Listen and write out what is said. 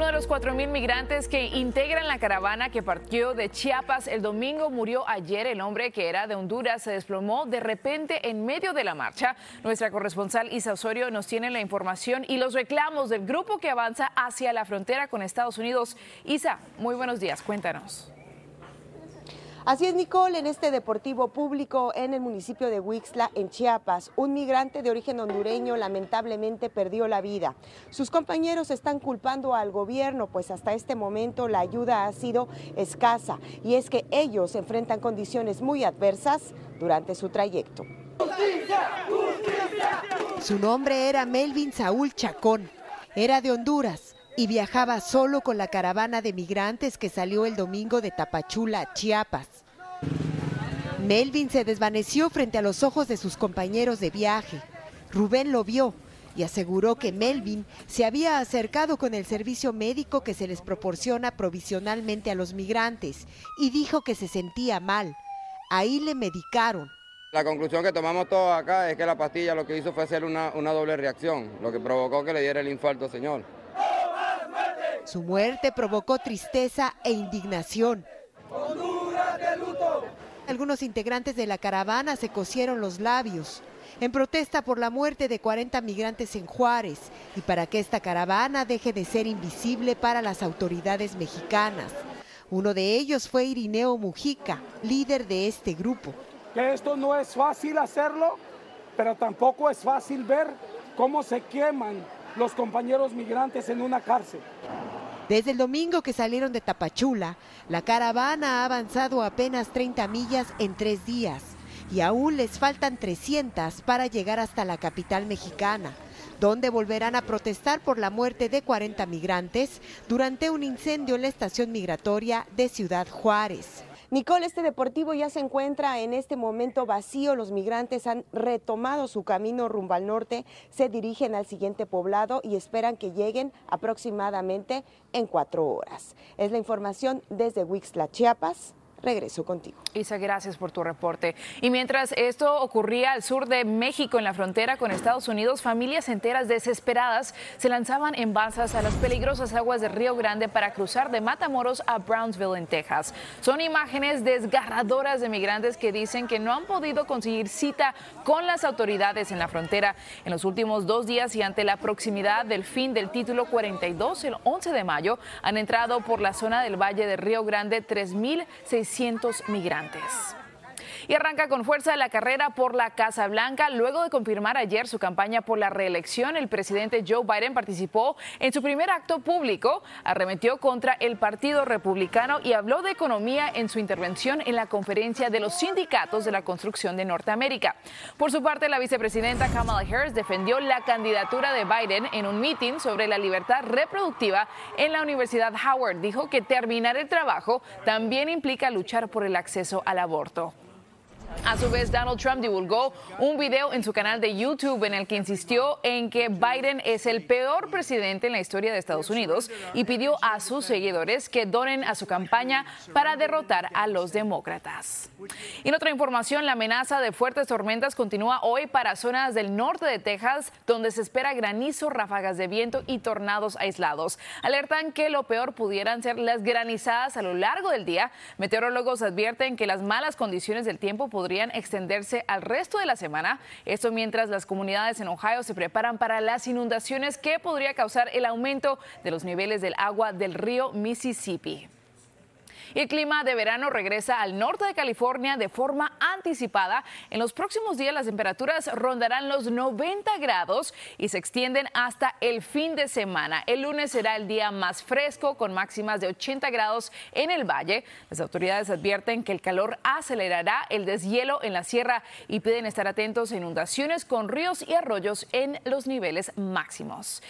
Uno de los 4.000 migrantes que integran la caravana que partió de Chiapas el domingo murió ayer. El hombre que era de Honduras se desplomó de repente en medio de la marcha. Nuestra corresponsal Isa Osorio nos tiene la información y los reclamos del grupo que avanza hacia la frontera con Estados Unidos. Isa, muy buenos días, cuéntanos. Así es, Nicole, en este deportivo público en el municipio de Huixla, en Chiapas, un migrante de origen hondureño lamentablemente perdió la vida. Sus compañeros están culpando al gobierno, pues hasta este momento la ayuda ha sido escasa y es que ellos enfrentan condiciones muy adversas durante su trayecto. Su nombre era Melvin Saúl Chacón, era de Honduras y viajaba solo con la caravana de migrantes que salió el domingo de Tapachula, Chiapas. Melvin se desvaneció frente a los ojos de sus compañeros de viaje. Rubén lo vio y aseguró que Melvin se había acercado con el servicio médico que se les proporciona provisionalmente a los migrantes y dijo que se sentía mal. Ahí le medicaron. La conclusión que tomamos todos acá es que la pastilla lo que hizo fue hacer una, una doble reacción, lo que provocó que le diera el infarto señor. Su muerte provocó tristeza e indignación. Algunos integrantes de la caravana se cosieron los labios en protesta por la muerte de 40 migrantes en Juárez y para que esta caravana deje de ser invisible para las autoridades mexicanas. Uno de ellos fue Irineo Mujica, líder de este grupo. Que esto no es fácil hacerlo, pero tampoco es fácil ver cómo se queman los compañeros migrantes en una cárcel. Desde el domingo que salieron de Tapachula, la caravana ha avanzado apenas 30 millas en tres días y aún les faltan 300 para llegar hasta la capital mexicana, donde volverán a protestar por la muerte de 40 migrantes durante un incendio en la estación migratoria de Ciudad Juárez. Nicole, este deportivo ya se encuentra en este momento vacío. Los migrantes han retomado su camino rumbo al norte, se dirigen al siguiente poblado y esperan que lleguen aproximadamente en cuatro horas. Es la información desde Huixla, Chiapas. Regreso contigo. Isa, gracias por tu reporte. Y mientras esto ocurría al sur de México, en la frontera con Estados Unidos, familias enteras desesperadas se lanzaban en balsas a las peligrosas aguas de Río Grande para cruzar de Matamoros a Brownsville, en Texas. Son imágenes desgarradoras de migrantes que dicen que no han podido conseguir cita con las autoridades en la frontera en los últimos dos días y ante la proximidad del fin del título 42, el 11 de mayo, han entrado por la zona del Valle de Río Grande 3.600 migrantes y arranca con fuerza la carrera por la Casa Blanca. Luego de confirmar ayer su campaña por la reelección, el presidente Joe Biden participó en su primer acto público, arremetió contra el Partido Republicano y habló de economía en su intervención en la conferencia de los sindicatos de la construcción de Norteamérica. Por su parte, la vicepresidenta Kamala Harris defendió la candidatura de Biden en un meeting sobre la libertad reproductiva en la Universidad Howard. Dijo que terminar el trabajo también implica luchar por el acceso al aborto. A su vez, Donald Trump divulgó un video en su canal de YouTube en el que insistió en que Biden es el peor presidente en la historia de Estados Unidos y pidió a sus seguidores que donen a su campaña para derrotar a los demócratas. En otra información, la amenaza de fuertes tormentas continúa hoy para zonas del norte de Texas, donde se espera granizo, ráfagas de viento y tornados aislados. Alertan que lo peor pudieran ser las granizadas a lo largo del día. Meteorólogos advierten que las malas condiciones del tiempo podrían extenderse al resto de la semana. Esto mientras las comunidades en Ohio se preparan para las inundaciones que podría causar el aumento de los niveles del agua del río Mississippi. El clima de verano regresa al norte de California de forma anticipada. En los próximos días las temperaturas rondarán los 90 grados y se extienden hasta el fin de semana. El lunes será el día más fresco con máximas de 80 grados en el valle. Las autoridades advierten que el calor acelerará el deshielo en la sierra y piden estar atentos a inundaciones con ríos y arroyos en los niveles máximos.